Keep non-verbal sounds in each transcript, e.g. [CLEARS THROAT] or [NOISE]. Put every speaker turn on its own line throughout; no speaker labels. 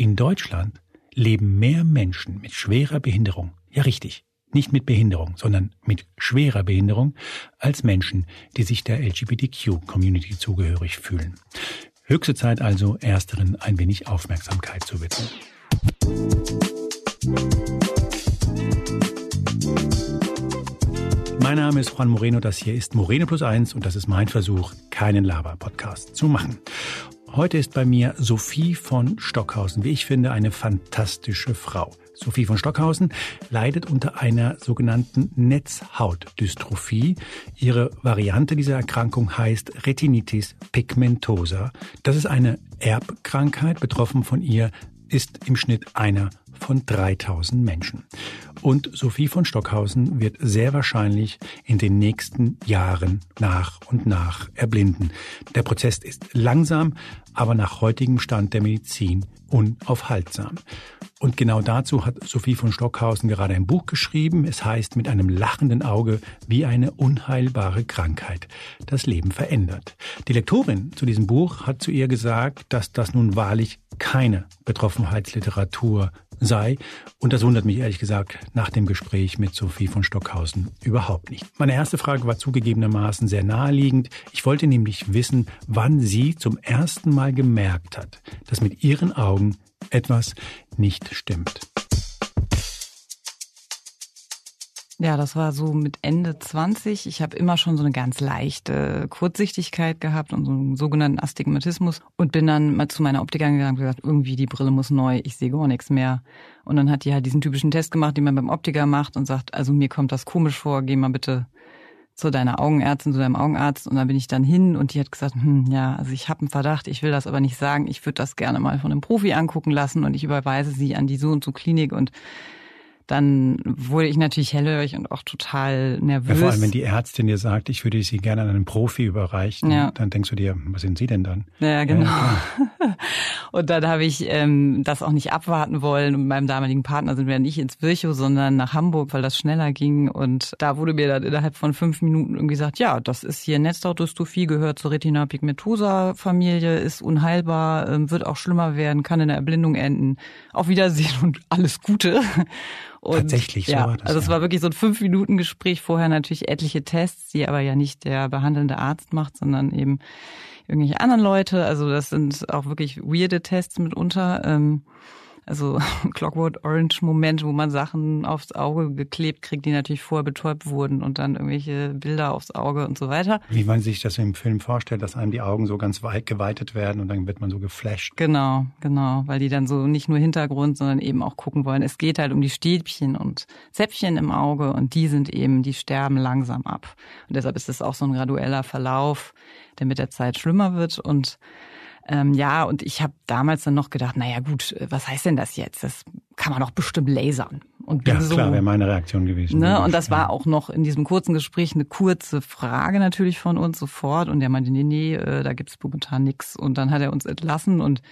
In Deutschland leben mehr Menschen mit schwerer Behinderung, ja richtig, nicht mit Behinderung, sondern mit schwerer Behinderung, als Menschen, die sich der LGBTQ-Community zugehörig fühlen. Höchste Zeit also, ersteren ein wenig Aufmerksamkeit zu widmen. Mein Name ist Juan Moreno, das hier ist Moreno Plus Eins und das ist mein Versuch, keinen Laber-Podcast zu machen. Heute ist bei mir Sophie von Stockhausen, wie ich finde, eine fantastische Frau. Sophie von Stockhausen leidet unter einer sogenannten Netzhautdystrophie. Ihre Variante dieser Erkrankung heißt Retinitis pigmentosa. Das ist eine Erbkrankheit. Betroffen von ihr ist im Schnitt einer von 3000 Menschen. Und Sophie von Stockhausen wird sehr wahrscheinlich in den nächsten Jahren nach und nach erblinden. Der Prozess ist langsam, aber nach heutigem Stand der Medizin unaufhaltsam. Und genau dazu hat Sophie von Stockhausen gerade ein Buch geschrieben. Es heißt mit einem lachenden Auge, wie eine unheilbare Krankheit das Leben verändert. Die Lektorin zu diesem Buch hat zu ihr gesagt, dass das nun wahrlich keine Betroffenheitsliteratur sei. Und das wundert mich ehrlich gesagt nach dem Gespräch mit Sophie von Stockhausen überhaupt nicht. Meine erste Frage war zugegebenermaßen sehr naheliegend. Ich wollte nämlich wissen, wann sie zum ersten Mal gemerkt hat, dass mit ihren Augen etwas nicht stimmt.
Ja, das war so mit Ende 20. Ich habe immer schon so eine ganz leichte Kurzsichtigkeit gehabt und so einen sogenannten Astigmatismus und bin dann mal zu meiner Optikerin gegangen und gesagt, irgendwie die Brille muss neu, ich sehe gar nichts mehr. Und dann hat die halt diesen typischen Test gemacht, den man beim Optiker macht und sagt, also mir kommt das komisch vor, geh mal bitte zu deiner Augenärztin, zu deinem Augenarzt und dann bin ich dann hin und die hat gesagt, hm, ja, also ich habe einen Verdacht, ich will das aber nicht sagen, ich würde das gerne mal von einem Profi angucken lassen und ich überweise sie an die so und so Klinik und dann wurde ich natürlich hellhörig und auch total nervös. Ja,
vor allem, wenn die Ärztin dir sagt, ich würde sie gerne an einen Profi überreichen, ja. dann denkst du dir, was sind Sie denn dann?
Ja, genau. Ja, [LAUGHS] und dann habe ich ähm, das auch nicht abwarten wollen. Und mit meinem damaligen Partner sind wir nicht ins Virchow, sondern nach Hamburg, weil das schneller ging. Und da wurde mir dann innerhalb von fünf Minuten irgendwie gesagt, ja, das ist hier Netzhautdystrophie, gehört zur Retina pigmentosa Familie, ist unheilbar, ähm, wird auch schlimmer werden, kann in der Erblindung enden. Auf Wiedersehen und [LAUGHS] alles Gute.
Und Tatsächlich, so
ja,
war das.
Also es war wirklich so ein fünf Minuten Gespräch vorher natürlich etliche Tests, die aber ja nicht der behandelnde Arzt macht, sondern eben irgendwelche anderen Leute. Also das sind auch wirklich weirde Tests mitunter. Ähm, also [LAUGHS] Clockwork Orange Moment, wo man Sachen aufs Auge geklebt kriegt, die natürlich vorher betäubt wurden und dann irgendwelche Bilder aufs Auge und so weiter.
Wie man sich das im Film vorstellt, dass einem die Augen so ganz weit geweitet werden und dann wird man so geflasht.
Genau, genau, weil die dann so nicht nur Hintergrund, sondern eben auch gucken wollen. Es geht halt um die Stäbchen und Zäpfchen im Auge und die sind eben, die sterben langsam ab. Und deshalb ist es auch so ein gradueller Verlauf, der mit der Zeit schlimmer wird und ähm, ja, und ich habe damals dann noch gedacht, naja gut, was heißt denn das jetzt? Das kann man doch bestimmt lasern.
Und ja, so, klar, wäre meine Reaktion gewesen.
Ne? Und das ja. war auch noch in diesem kurzen Gespräch eine kurze Frage natürlich von uns sofort. Und der meinte, nee, nee, äh, da gibt's momentan nix. Und dann hat er uns entlassen und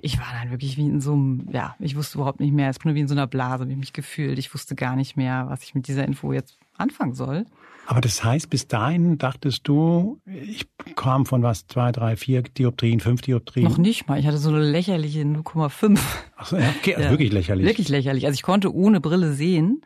ich war dann wirklich wie in so einem, ja, ich wusste überhaupt nicht mehr, es war nur wie in so einer Blase, wie ich mich gefühlt. Ich wusste gar nicht mehr, was ich mit dieser Info jetzt anfangen soll.
Aber das heißt, bis dahin dachtest du, ich kam von was, zwei, drei, vier Dioptrien, fünf Dioptrien?
Noch nicht mal. Ich hatte so eine lächerliche 0,5.
Ach so, ja, okay, also ja, wirklich lächerlich.
Wirklich lächerlich. Also ich konnte ohne Brille sehen.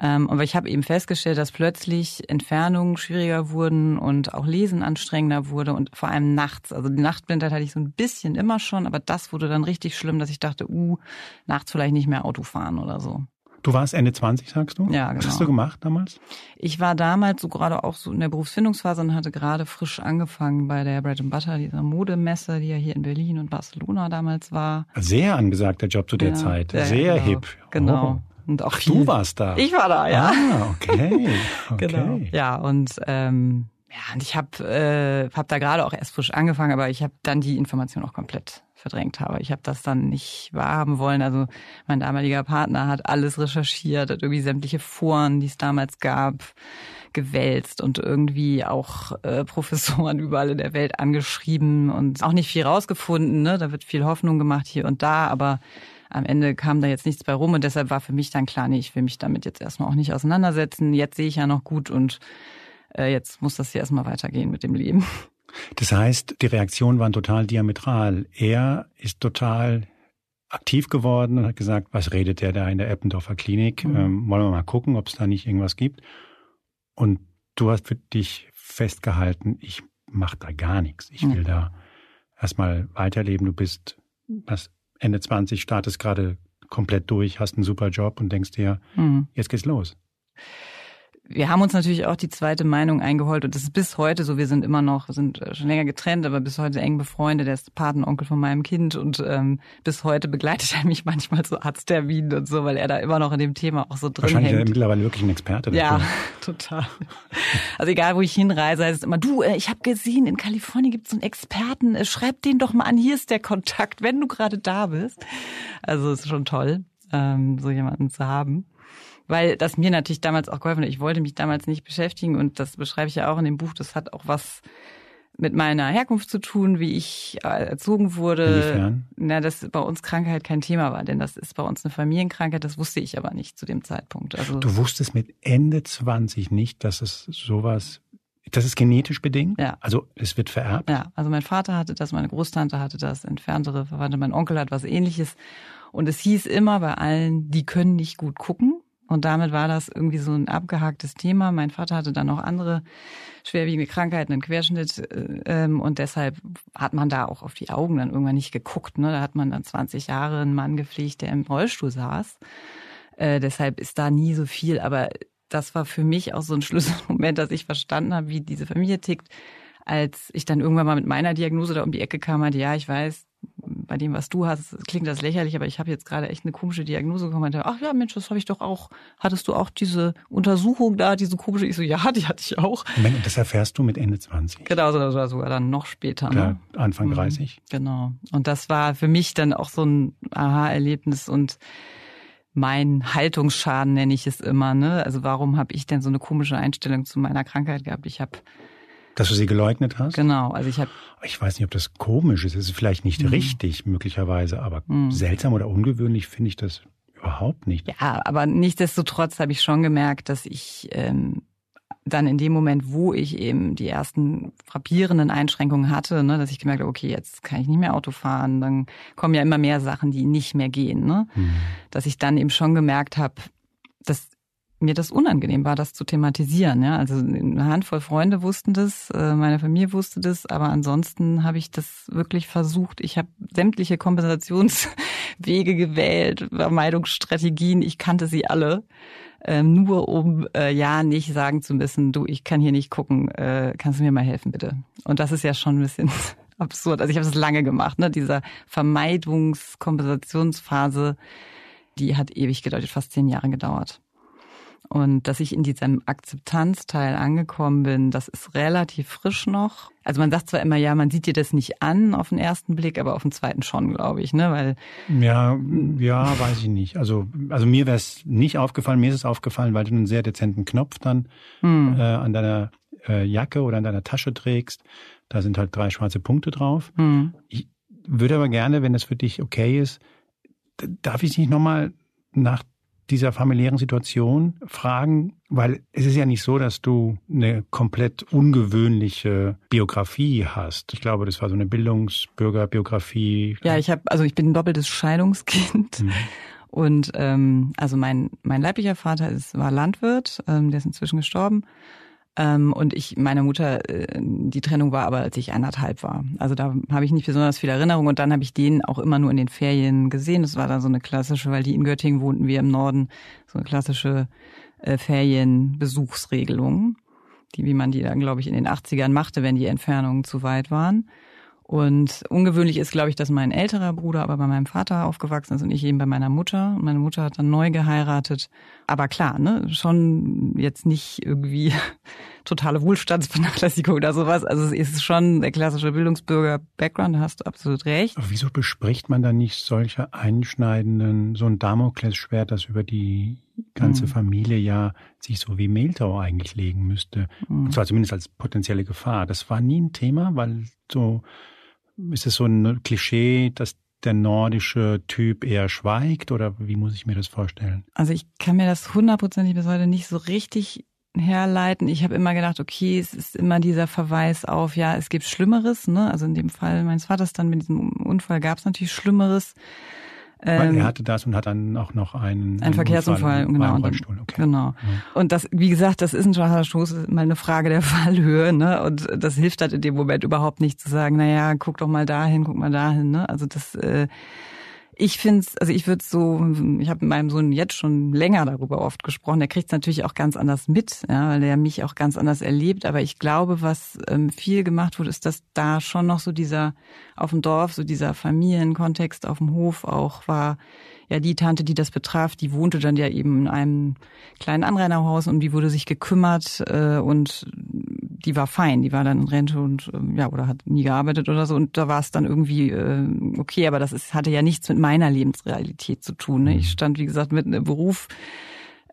Ähm, aber ich habe eben festgestellt, dass plötzlich Entfernungen schwieriger wurden und auch Lesen anstrengender wurde und vor allem nachts. Also die Nachtblindheit hatte ich so ein bisschen immer schon, aber das wurde dann richtig schlimm, dass ich dachte, uh, nachts vielleicht nicht mehr Auto fahren oder so.
Du warst Ende 20, sagst du?
Ja, genau.
Was hast du gemacht damals?
Ich war damals so gerade auch so in der Berufsfindungsphase und hatte gerade frisch angefangen bei der Bread and Butter, dieser Modemesse, die ja hier in Berlin und Barcelona damals war.
Sehr angesagter Job zu der ja, Zeit. Sehr
genau,
hip.
Genau.
Oh. Und auch Ach, du warst da.
Ich war da, ja.
Ah, okay. [LAUGHS] okay.
Genau. Ja, und ähm, ja, und ich habe äh, hab da gerade auch erst frisch angefangen, aber ich habe dann die Information auch komplett verdrängt habe. Ich habe das dann nicht wahrhaben wollen. Also mein damaliger Partner hat alles recherchiert, hat irgendwie sämtliche Foren, die es damals gab, gewälzt und irgendwie auch äh, Professoren [LAUGHS] überall in der Welt angeschrieben und auch nicht viel rausgefunden. Ne? Da wird viel Hoffnung gemacht hier und da, aber am Ende kam da jetzt nichts bei rum und deshalb war für mich dann klar, nee, ich will mich damit jetzt erstmal auch nicht auseinandersetzen. Jetzt sehe ich ja noch gut und äh, jetzt muss das hier erstmal weitergehen mit dem Leben.
Das heißt, die Reaktionen waren total diametral. Er ist total aktiv geworden und hat gesagt, was redet der da in der Eppendorfer Klinik? Mhm. Ähm, wollen wir mal gucken, ob es da nicht irgendwas gibt. Und du hast für dich festgehalten, ich mache da gar nichts. Ich will mhm. da erstmal weiterleben. Du bist was, Ende 20, startest gerade komplett durch, hast einen super Job und denkst dir, mhm. jetzt geht's los
wir haben uns natürlich auch die zweite Meinung eingeholt und das ist bis heute so. Wir sind immer noch, sind äh, schon länger getrennt, aber bis heute eng befreundet. Der ist Patenonkel von meinem Kind und ähm, bis heute begleitet er mich [LAUGHS] manchmal zu Arztterminen und so, weil er da immer noch in dem Thema auch so drin
Wahrscheinlich
hängt.
ist er mittlerweile wirklich ein Experte.
Dafür. Ja, [LAUGHS] total. Also egal, wo ich hinreise, heißt es immer, du, äh, ich habe gesehen, in Kalifornien gibt es so einen Experten, äh, schreib den doch mal an, hier ist der Kontakt, wenn du gerade da bist. Also ist schon toll, ähm, so jemanden zu haben weil das mir natürlich damals auch geholfen hat. Ich wollte mich damals nicht beschäftigen und das beschreibe ich ja auch in dem Buch. Das hat auch was mit meiner Herkunft zu tun, wie ich äh, erzogen wurde.
Inwiefern?
Na, dass bei uns Krankheit kein Thema war, denn das ist bei uns eine Familienkrankheit. Das wusste ich aber nicht zu dem Zeitpunkt.
Also du wusstest mit Ende 20 nicht, dass es sowas das ist genetisch bedingt?
Ja.
Also es wird vererbt?
Ja, also mein Vater hatte das, meine Großtante hatte das, entferntere Verwandte, mein Onkel hat was ähnliches. Und es hieß immer bei allen, die können nicht gut gucken. Und damit war das irgendwie so ein abgehaktes Thema. Mein Vater hatte dann noch andere schwerwiegende Krankheiten, einen Querschnitt. Äh, ähm, und deshalb hat man da auch auf die Augen dann irgendwann nicht geguckt. Ne? Da hat man dann 20 Jahre einen Mann gepflegt, der im Rollstuhl saß. Äh, deshalb ist da nie so viel. Aber das war für mich auch so ein [LAUGHS] Schlüsselmoment, dass ich verstanden habe, wie diese Familie tickt. Als ich dann irgendwann mal mit meiner Diagnose da um die Ecke kam, meinte, ja, ich weiß, bei dem, was du hast, klingt das lächerlich, aber ich habe jetzt gerade echt eine komische Diagnose bekommen. Und ach ja, Mensch, das habe ich doch auch. Hattest du auch diese Untersuchung da, diese komische? Ich so, ja, die hatte ich auch.
Moment, und das erfährst du mit Ende 20?
Genau, das war sogar dann noch später. Ne?
Ja, Anfang 30. Mhm,
genau. Und das war für mich dann auch so ein Aha-Erlebnis und mein Haltungsschaden nenne ich es immer. Ne? Also warum habe ich denn so eine komische Einstellung zu meiner Krankheit gehabt? Ich habe
dass du sie geleugnet hast?
Genau, also ich habe.
Ich weiß nicht, ob das komisch ist. Es ist vielleicht nicht mhm. richtig, möglicherweise, aber mhm. seltsam oder ungewöhnlich finde ich das überhaupt nicht.
Ja, aber nichtsdestotrotz habe ich schon gemerkt, dass ich ähm, dann in dem Moment, wo ich eben die ersten frappierenden Einschränkungen hatte, ne, dass ich gemerkt habe, okay, jetzt kann ich nicht mehr Auto fahren, dann kommen ja immer mehr Sachen, die nicht mehr gehen. Ne? Mhm. Dass ich dann eben schon gemerkt habe, dass mir das unangenehm war, das zu thematisieren. Ja, also eine Handvoll Freunde wussten das, äh, meine Familie wusste das, aber ansonsten habe ich das wirklich versucht. Ich habe sämtliche Kompensationswege [LAUGHS] gewählt, Vermeidungsstrategien. Ich kannte sie alle, ähm, nur um äh, ja nicht sagen zu müssen, du, ich kann hier nicht gucken, äh, kannst du mir mal helfen bitte? Und das ist ja schon ein bisschen [LAUGHS] absurd. Also ich habe es lange gemacht, ne? Dieser Vermeidungskompensationsphase, die hat ewig gedauert, fast zehn Jahre gedauert. Und dass ich in diesem Akzeptanzteil angekommen bin, das ist relativ frisch noch. Also man sagt zwar immer, ja, man sieht dir das nicht an auf den ersten Blick, aber auf den zweiten schon, glaube ich, ne? Weil
ja, ja, weiß ich nicht. Also also mir wäre es nicht aufgefallen. Mir ist es aufgefallen, weil du einen sehr dezenten Knopf dann hm. äh, an deiner äh, Jacke oder an deiner Tasche trägst. Da sind halt drei schwarze Punkte drauf. Hm. Ich würde aber gerne, wenn das für dich okay ist, darf ich nicht nochmal nach dieser familiären Situation fragen, weil es ist ja nicht so, dass du eine komplett ungewöhnliche Biografie hast. Ich glaube, das war so eine Bildungsbürgerbiografie.
Ja, ich habe also ich bin ein doppeltes Scheidungskind. Mhm. Und ähm, also mein mein leiblicher Vater ist war Landwirt, ähm, der ist inzwischen gestorben. Ähm, und ich, meine Mutter, äh, die Trennung war aber, als ich anderthalb war. Also da habe ich nicht besonders viel Erinnerung. Und dann habe ich den auch immer nur in den Ferien gesehen. Das war dann so eine klassische, weil die in Göttingen wohnten, wir im Norden, so eine klassische äh, Ferienbesuchsregelung, die, wie man die dann, glaube ich, in den 80ern machte, wenn die Entfernungen zu weit waren. Und ungewöhnlich ist, glaube ich, dass mein älterer Bruder aber bei meinem Vater aufgewachsen ist und ich eben bei meiner Mutter. Und meine Mutter hat dann neu geheiratet. Aber klar, ne, schon jetzt nicht irgendwie [LAUGHS] totale Wohlstandsvernachlässigung oder sowas. Also es ist schon der klassische Bildungsbürger-Background, hast du absolut recht.
Aber wieso bespricht man dann nicht solche einschneidenden, so ein Damoklesschwert, das über die ganze mhm. Familie ja sich so wie Mehltau eigentlich legen müsste? Mhm. Und zwar zumindest als potenzielle Gefahr. Das war nie ein Thema, weil so ist es so ein Klischee, dass der nordische Typ eher schweigt oder wie muss ich mir das vorstellen?
Also ich kann mir das hundertprozentig bis heute nicht so richtig herleiten. Ich habe immer gedacht, okay, es ist immer dieser Verweis auf, ja, es gibt Schlimmeres. Ne? Also in dem Fall meines Vaters dann mit diesem Unfall gab es natürlich Schlimmeres.
Weil er hatte das und hat dann auch noch einen,
ein Verkehrsunfall,
Unfall,
genau.
Rollstuhl. Okay.
Genau. Ja. Und das, wie gesagt, das ist ein schwacher Stoß, mal eine Frage der [LAUGHS] Fallhöhe, ne? Und das hilft halt in dem Moment überhaupt nicht zu sagen, na ja, guck doch mal dahin, guck mal dahin, ne? Also das äh, ich finde also ich würde so, ich habe mit meinem Sohn jetzt schon länger darüber oft gesprochen. Der kriegt es natürlich auch ganz anders mit, ja, weil er mich auch ganz anders erlebt. Aber ich glaube, was ähm, viel gemacht wurde, ist, dass da schon noch so dieser auf dem Dorf, so dieser Familienkontext auf dem Hof auch war. Ja, die Tante, die das betraf, die wohnte dann ja eben in einem kleinen Anrainerhaus und die wurde sich gekümmert äh, und die war fein, die war dann in Rente und äh, ja oder hat nie gearbeitet oder so und da war es dann irgendwie äh, okay, aber das ist, hatte ja nichts mit meiner Lebensrealität zu tun. Ne? Ich mhm. stand wie gesagt mit einem Beruf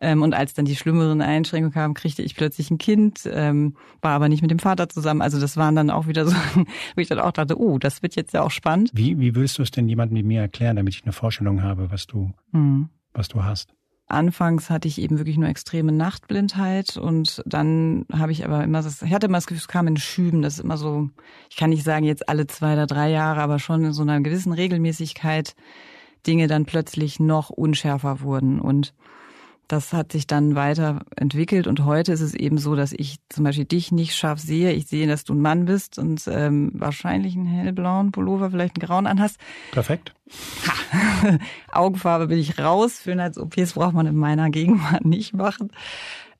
ähm, und als dann die schlimmeren Einschränkungen kamen, kriegte ich plötzlich ein Kind, ähm, war aber nicht mit dem Vater zusammen. Also das waren dann auch wieder so, [LAUGHS] wo ich dann auch dachte, oh, das wird jetzt ja auch spannend.
Wie, wie würdest du es denn jemandem wie mir erklären, damit ich eine Vorstellung habe, was du, hm. was du hast?
Anfangs hatte ich eben wirklich nur extreme Nachtblindheit und dann habe ich aber immer, das, ich hatte immer das Gefühl, es kam in Schüben. Das ist immer so, ich kann nicht sagen jetzt alle zwei oder drei Jahre, aber schon in so einer gewissen Regelmäßigkeit Dinge dann plötzlich noch unschärfer wurden und das hat sich dann weiterentwickelt und heute ist es eben so, dass ich zum Beispiel dich nicht scharf sehe. Ich sehe, dass du ein Mann bist und ähm, wahrscheinlich einen hellblauen Pullover, vielleicht einen grauen anhast.
Perfekt.
Ha. [LAUGHS] Augenfarbe bin ich raus. Schönheits-OPs braucht man in meiner Gegenwart nicht machen.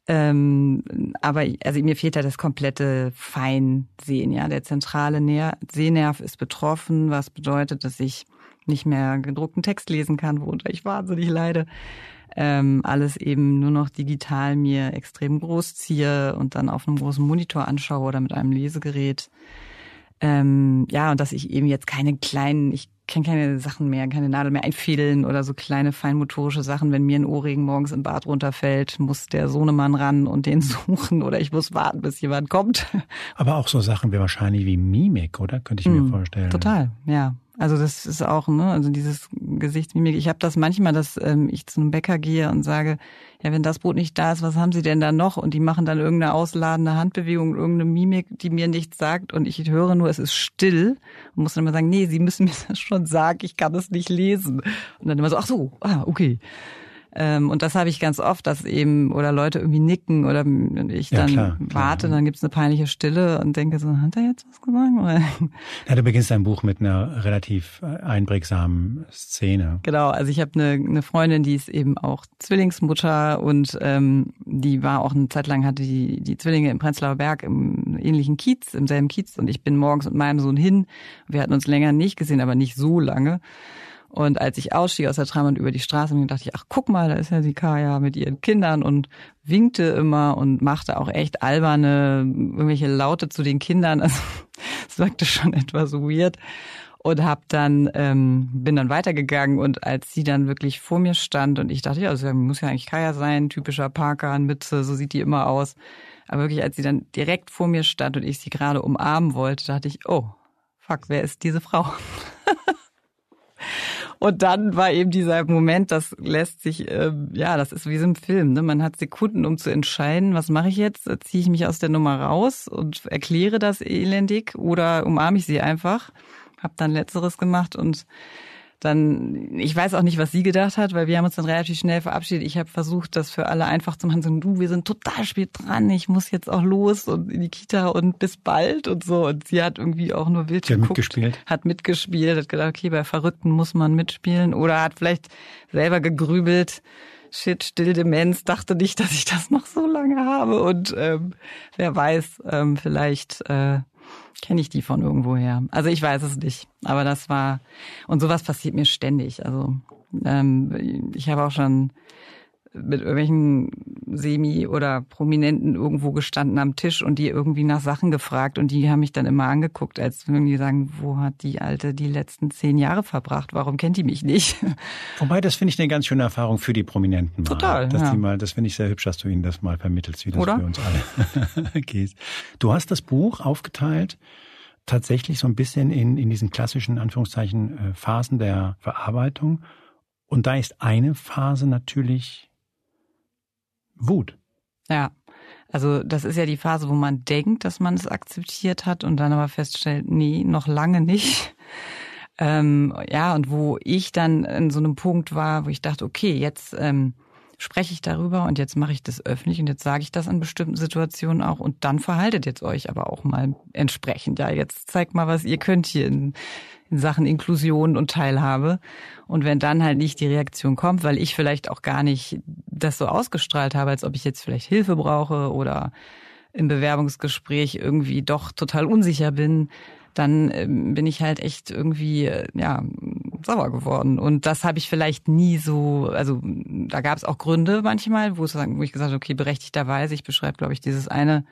Ähm, aber also mir fehlt da das komplette Feinsehen, ja. Der zentrale Ner Sehnerv ist betroffen, was bedeutet, dass ich nicht mehr gedruckten Text lesen kann, worunter ich wahnsinnig leide ähm, alles eben nur noch digital mir extrem groß ziehe und dann auf einem großen Monitor anschaue oder mit einem Lesegerät. Ähm, ja, und dass ich eben jetzt keine kleinen, ich kann keine Sachen mehr, keine Nadel mehr einfädeln oder so kleine feinmotorische Sachen. Wenn mir ein Ohrring morgens im Bad runterfällt, muss der Sohnemann ran und den [LAUGHS] suchen oder ich muss warten, bis jemand kommt.
Aber auch so Sachen wie wahrscheinlich wie Mimik, oder? Könnte ich mir mm, vorstellen.
Total, ja. Also das ist auch, ne, also dieses Gesichtsmimik. Ich habe das manchmal, dass ähm, ich zu einem Bäcker gehe und sage, ja, wenn das Brot nicht da ist, was haben Sie denn da noch? Und die machen dann irgendeine ausladende Handbewegung, irgendeine Mimik, die mir nichts sagt und ich höre nur, es ist still und muss dann immer sagen, nee, Sie müssen [LAUGHS] mir das schon sagen, ich kann es nicht lesen. Und dann immer so, ach so, ah, okay. Ähm, und das habe ich ganz oft, dass eben oder Leute irgendwie nicken oder ich dann ja, klar, warte, klar. dann gibt's eine peinliche Stille und denke so, hat er jetzt was gesagt? [LAUGHS]
Ja, du beginnst dein Buch mit einer relativ einprägsamen Szene.
Genau, also ich habe eine, eine Freundin, die ist eben auch Zwillingsmutter und ähm, die war auch eine Zeit lang hatte die, die Zwillinge im Prenzlauer Berg im ähnlichen Kiez, im selben Kiez und ich bin morgens mit meinem Sohn hin. Wir hatten uns länger nicht gesehen, aber nicht so lange. Und als ich ausstieg aus der Tram und über die Straße, dachte ich, ach guck mal, da ist ja die Kaya mit ihren Kindern und winkte immer und machte auch echt alberne, irgendwelche Laute zu den Kindern. [LAUGHS] Also es wirkte schon etwas weird. Und hab dann, ähm, bin dann weitergegangen und als sie dann wirklich vor mir stand und ich dachte, ja, also muss ja eigentlich Kaya sein, typischer Parker, Mütze, so sieht die immer aus. Aber wirklich, als sie dann direkt vor mir stand und ich sie gerade umarmen wollte, dachte ich, oh, fuck, wer ist diese Frau? [LAUGHS] Und dann war eben dieser Moment, das lässt sich, äh, ja, das ist wie so ein Film. Ne? Man hat Sekunden, um zu entscheiden, was mache ich jetzt? Ziehe ich mich aus der Nummer raus und erkläre das elendig oder umarme ich sie einfach? Hab dann letzteres gemacht und dann, ich weiß auch nicht, was sie gedacht hat, weil wir haben uns dann relativ schnell verabschiedet. Ich habe versucht, das für alle einfach zu machen. So, du, wir sind total spät dran. Ich muss jetzt auch los und in die Kita und bis bald und so. Und sie hat irgendwie auch nur wild
geguckt, hat mitgespielt.
Hat mitgespielt, hat gedacht, okay, bei Verrückten muss man mitspielen. Oder hat vielleicht selber gegrübelt. Shit, Stilldemenz, dachte nicht, dass ich das noch so lange habe. Und ähm, wer weiß, ähm, vielleicht äh, kenne ich die von irgendwoher. Also ich weiß es nicht, aber das war und sowas passiert mir ständig. Also ähm, ich habe auch schon mit irgendwelchen Semi oder Prominenten irgendwo gestanden am Tisch und die irgendwie nach Sachen gefragt und die haben mich dann immer angeguckt, als würden die sagen, wo hat die Alte die letzten zehn Jahre verbracht? Warum kennt die mich nicht? [LAUGHS]
Wobei, das finde ich eine ganz schöne Erfahrung für die Prominenten.
Mal, Total.
Dass
ja.
die mal, das finde ich sehr hübsch, dass du ihnen das mal vermittelst, wie das oder? für uns alle [LAUGHS] geht. Du hast das Buch aufgeteilt tatsächlich so ein bisschen in, in diesen klassischen Anführungszeichen äh, Phasen der Verarbeitung. Und da ist eine Phase natürlich Wut.
Ja. Also das ist ja die Phase, wo man denkt, dass man es akzeptiert hat und dann aber feststellt, nee, noch lange nicht. Ähm, ja, und wo ich dann in so einem Punkt war, wo ich dachte, okay, jetzt ähm, spreche ich darüber und jetzt mache ich das öffentlich und jetzt sage ich das an bestimmten Situationen auch und dann verhaltet jetzt euch aber auch mal entsprechend. Ja, jetzt zeigt mal, was ihr könnt hier in, in Sachen Inklusion und Teilhabe. Und wenn dann halt nicht die Reaktion kommt, weil ich vielleicht auch gar nicht das so ausgestrahlt habe, als ob ich jetzt vielleicht Hilfe brauche oder im Bewerbungsgespräch irgendwie doch total unsicher bin, dann ähm, bin ich halt echt irgendwie äh, ja sauer geworden. Und das habe ich vielleicht nie so, also da gab es auch Gründe manchmal, wo, wo ich gesagt habe, okay, berechtigterweise, ich beschreibe, glaube ich, dieses eine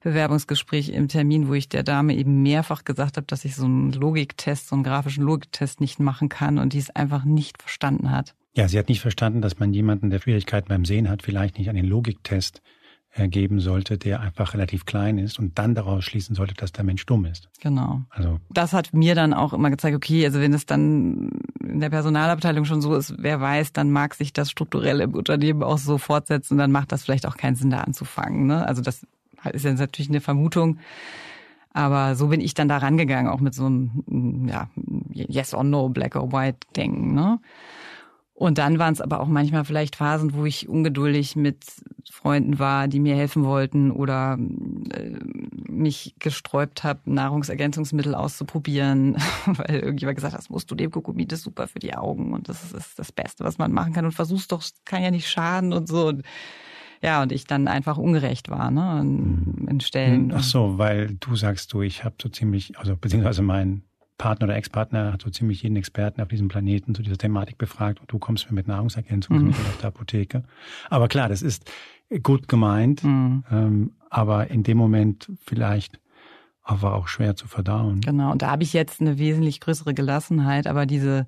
Bewerbungsgespräch im Termin, wo ich der Dame eben mehrfach gesagt habe, dass ich so einen Logiktest, so einen grafischen Logiktest nicht machen kann und die es einfach nicht verstanden hat.
Ja, sie hat nicht verstanden, dass man jemanden, der Schwierigkeiten beim Sehen hat, vielleicht nicht an den Logiktest geben sollte, der einfach relativ klein ist und dann daraus schließen sollte, dass der Mensch dumm ist.
Genau. Also das hat mir dann auch immer gezeigt, okay, also wenn es dann in der Personalabteilung schon so ist, wer weiß, dann mag sich das strukturell im Unternehmen auch so fortsetzen und dann macht das vielleicht auch keinen Sinn, da anzufangen. Ne? Also das ist jetzt natürlich eine Vermutung. Aber so bin ich dann da rangegangen, auch mit so einem ja, Yes or No, Black or White Denken. Ne? Und dann waren es aber auch manchmal vielleicht Phasen, wo ich ungeduldig mit Freunden war, die mir helfen wollten oder äh, mich gesträubt habe, Nahrungsergänzungsmittel auszuprobieren, [LAUGHS] weil irgendjemand gesagt hat, das musst du dem Kokumi, das ist super für die Augen und das ist das Beste, was man machen kann und versuch's doch, kann ja nicht schaden und so. Und ja, und ich dann einfach ungerecht war, ne, in, in Stellen.
Ach so, weil du sagst du, ich habe so ziemlich, also beziehungsweise mein Partner oder Ex-Partner hat so ziemlich jeden Experten auf diesem Planeten zu dieser Thematik befragt und du kommst mir mit Nahrungsergänzungsmitteln mhm. aus der Apotheke. Aber klar, das ist gut gemeint, mhm. ähm, aber in dem Moment vielleicht aber auch schwer zu verdauen.
Genau, und da habe ich jetzt eine wesentlich größere Gelassenheit, aber diese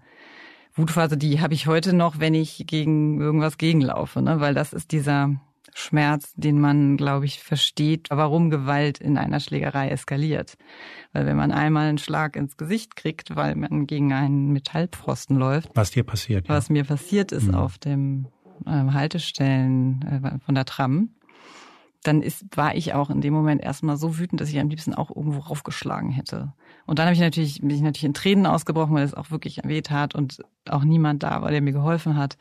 Wutphase, die habe ich heute noch, wenn ich gegen irgendwas gegenlaufe, ne? weil das ist dieser Schmerz, den man, glaube ich, versteht, warum Gewalt in einer Schlägerei eskaliert. Weil wenn man einmal einen Schlag ins Gesicht kriegt, weil man gegen einen Metallpfosten läuft.
Was dir passiert.
Was ja. mir passiert ist mhm. auf dem äh, Haltestellen äh, von der Tram, dann ist, war ich auch in dem Moment erstmal so wütend, dass ich am liebsten auch irgendwo raufgeschlagen hätte. Und dann habe ich natürlich, bin ich natürlich in Tränen ausgebrochen, weil es auch wirklich weh tat und auch niemand da war, der mir geholfen hat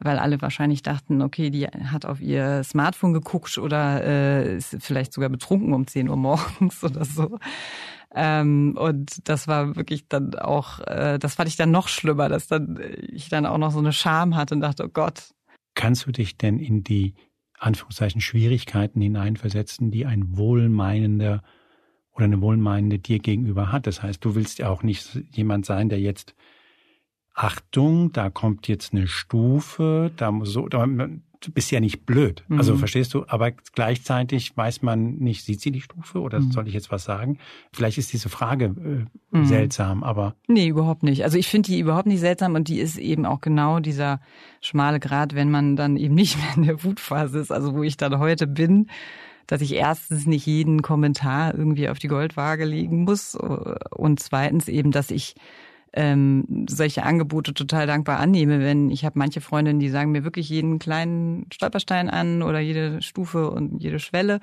weil alle wahrscheinlich dachten, okay, die hat auf ihr Smartphone geguckt oder äh, ist vielleicht sogar betrunken um 10 Uhr morgens [LAUGHS] oder so. Ähm, und das war wirklich dann auch, äh, das fand ich dann noch schlimmer, dass dann ich dann auch noch so eine Scham hatte und dachte, oh Gott.
Kannst du dich denn in die Anführungszeichen Schwierigkeiten hineinversetzen, die ein wohlmeinender oder eine wohlmeinende dir gegenüber hat? Das heißt, du willst ja auch nicht jemand sein, der jetzt Achtung, da kommt jetzt eine Stufe, da muss so, da, du bist ja nicht blöd. Also mhm. Also verstehst du, aber gleichzeitig weiß man nicht, sieht sie die Stufe oder mhm. soll ich jetzt was sagen? Vielleicht ist diese Frage äh, mhm. seltsam, aber.
Nee, überhaupt nicht. Also ich finde die überhaupt nicht seltsam und die ist eben auch genau dieser schmale Grad, wenn man dann eben nicht mehr in der Wutphase ist, also wo ich dann heute bin dass ich erstens nicht jeden Kommentar irgendwie auf die Goldwaage legen muss und zweitens eben, dass ich ähm, solche Angebote total dankbar annehme, wenn ich habe manche Freundinnen, die sagen mir wirklich jeden kleinen Stolperstein an oder jede Stufe und jede Schwelle.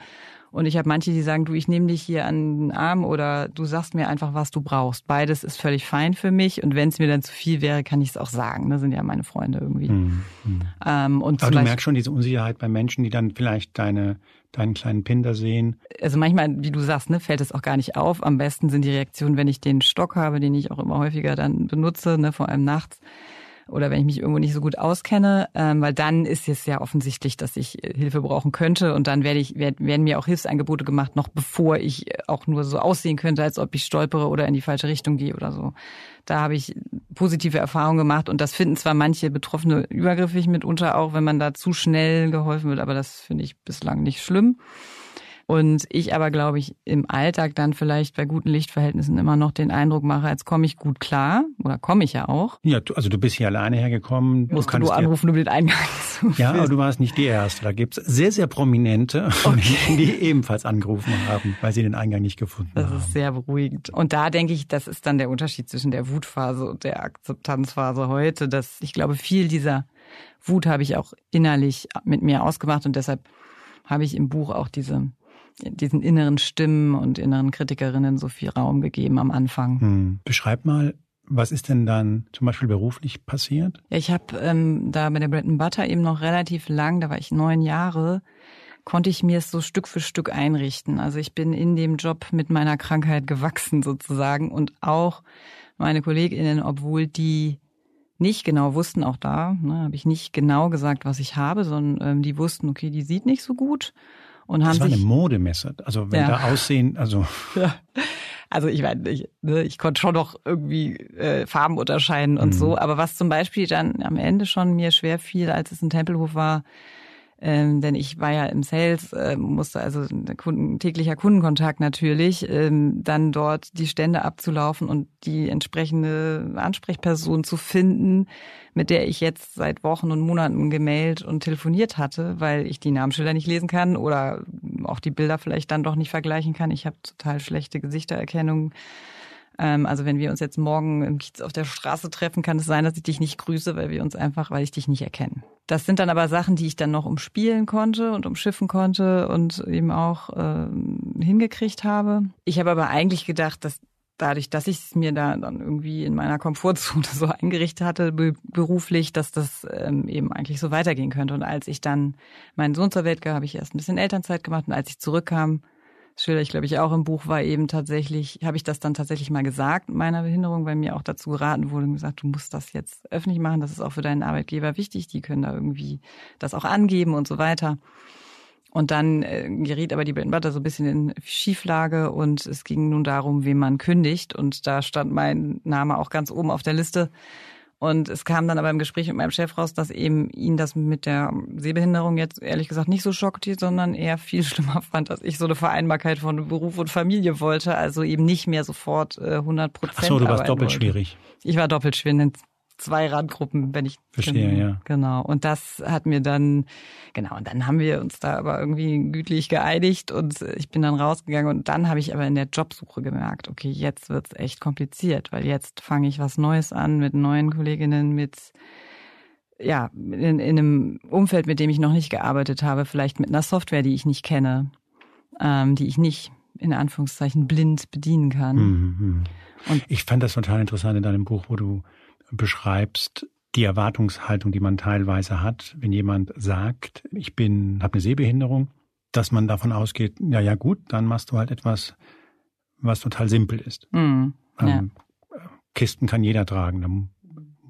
Und ich habe manche, die sagen, du, ich nehme dich hier an den Arm oder du sagst mir einfach, was du brauchst. Beides ist völlig fein für mich. Und wenn es mir dann zu viel wäre, kann ich es auch sagen. Das sind ja meine Freunde irgendwie. Mhm.
Ähm, und Aber du merkst schon diese Unsicherheit bei Menschen, die dann vielleicht deine deinen kleinen Pinder sehen.
Also manchmal, wie du sagst, ne, fällt es auch gar nicht auf. Am besten sind die Reaktionen, wenn ich den Stock habe, den ich auch immer häufiger dann benutze, ne, vor allem nachts oder wenn ich mich irgendwo nicht so gut auskenne, ähm, weil dann ist es ja offensichtlich, dass ich äh, Hilfe brauchen könnte und dann werde ich werd, werden mir auch Hilfsangebote gemacht, noch bevor ich äh, auch nur so aussehen könnte, als ob ich stolpere oder in die falsche Richtung gehe oder so. Da habe ich positive Erfahrungen gemacht und das finden zwar manche Betroffene übergriffig mitunter auch, wenn man da zu schnell geholfen wird, aber das finde ich bislang nicht schlimm. Und ich aber, glaube ich, im Alltag dann vielleicht bei guten Lichtverhältnissen immer noch den Eindruck mache, als komme ich gut klar. Oder komme ich ja auch.
Ja, du, also du bist hier alleine hergekommen.
Musst du, du anrufen, um den Eingang [LAUGHS]
zu Ja, aber du warst nicht die Erste. Da gibt's sehr, sehr prominente, [LAUGHS] okay. die ebenfalls angerufen haben, weil sie den Eingang nicht gefunden
das
haben.
Das ist sehr beruhigend. Und da denke ich, das ist dann der Unterschied zwischen der Wutphase und der Akzeptanzphase heute, dass ich glaube, viel dieser Wut habe ich auch innerlich mit mir ausgemacht und deshalb habe ich im Buch auch diese diesen inneren Stimmen und inneren Kritikerinnen so viel Raum gegeben am Anfang. Hm.
Beschreib mal, Was ist denn dann zum Beispiel beruflich passiert?
Ja, ich habe ähm, da bei der Bread Butter eben noch relativ lang, da war ich neun Jahre, konnte ich mir es so Stück für Stück einrichten. Also ich bin in dem Job mit meiner Krankheit gewachsen sozusagen und auch meine KollegInnen, obwohl die nicht genau wussten, auch da ne, habe ich nicht genau gesagt, was ich habe, sondern ähm, die wussten, okay, die sieht nicht so gut. Und
das
haben
war
sich,
eine Modemesse. Also wenn
Ja.
da Aussehen, also [LAUGHS]
Ja. Also ich meine, ich, ne, ich konnte schon noch irgendwie äh, Farben unterscheiden und
Mhm.
so. Aber was zum Beispiel dann am Ende schon mir schwer fiel, als es ein Tempelhof war, ähm, denn ich war ja im Sales, äh, musste also Kunden, täglicher Kundenkontakt natürlich, ähm, dann dort die Stände abzulaufen und die entsprechende Ansprechperson zu finden, mit der ich jetzt seit Wochen und Monaten gemailt und telefoniert hatte, weil ich die Namensschilder nicht lesen kann oder auch die Bilder vielleicht dann doch nicht vergleichen kann. Ich habe total schlechte Gesichtererkennung. Ähm, also wenn wir uns jetzt morgen im Kiez auf der Straße treffen, kann es sein, dass ich dich nicht grüße, weil wir uns einfach, weil ich dich nicht erkenne. Das sind dann aber Sachen, die ich dann noch umspielen konnte und umschiffen konnte und eben auch ähm, hingekriegt habe. Ich habe aber eigentlich gedacht, dass dadurch, dass ich es mir da dann irgendwie in meiner Komfortzone [LAUGHS] so eingerichtet hatte, be beruflich, dass das ähm, eben eigentlich so weitergehen könnte. Und als ich dann meinen Sohn zur Welt gab, habe ich erst ein bisschen Elternzeit gemacht und als ich zurückkam, schilder ich glaube ich auch im Buch, war eben tatsächlich, habe ich das dann tatsächlich mal gesagt, meiner Behinderung, weil mir auch dazu geraten wurde und gesagt, du musst das jetzt öffentlich machen, das ist auch für deinen Arbeitgeber wichtig, die können da irgendwie das auch angeben und so weiter. Und dann äh, geriet aber die Bread Butter so ein bisschen in Schieflage und es ging nun darum, wem man kündigt. Und da stand mein Name auch ganz oben auf der Liste. Und es kam dann aber im Gespräch mit meinem Chef raus, dass eben ihn das mit der Sehbehinderung jetzt ehrlich gesagt nicht so schockiert, sondern eher viel [LAUGHS] schlimmer fand, dass ich so eine Vereinbarkeit von Beruf und Familie wollte. Also eben nicht mehr sofort äh, 100 Prozent.
ach so, du warst doppelt schwierig.
Ich war doppelt schwer in zwei Randgruppen, wenn ich
Verstehe,
genau,
ja.
Genau. Und das hat mir dann genau. Und dann haben wir uns da aber irgendwie gütlich geeinigt und ich bin dann rausgegangen und dann habe ich aber in der Jobsuche gemerkt, okay, jetzt wird's echt kompliziert, weil jetzt fange ich was Neues an mit neuen Kolleginnen, mit ja in, in einem Umfeld, mit dem ich noch nicht gearbeitet habe, vielleicht mit einer Software, die ich nicht kenne, ähm, die ich nicht in Anführungszeichen blind bedienen kann.
Mhm, mhm.
Und-
ich fand das total interessant in deinem Buch, wo du beschreibst die Erwartungshaltung, die man teilweise hat, wenn jemand sagt, ich bin, habe eine Sehbehinderung, dass man davon ausgeht, ja, ja gut, dann machst du halt etwas, was total simpel ist.
Mhm. Ja.
Ähm, Kisten kann jeder tragen, da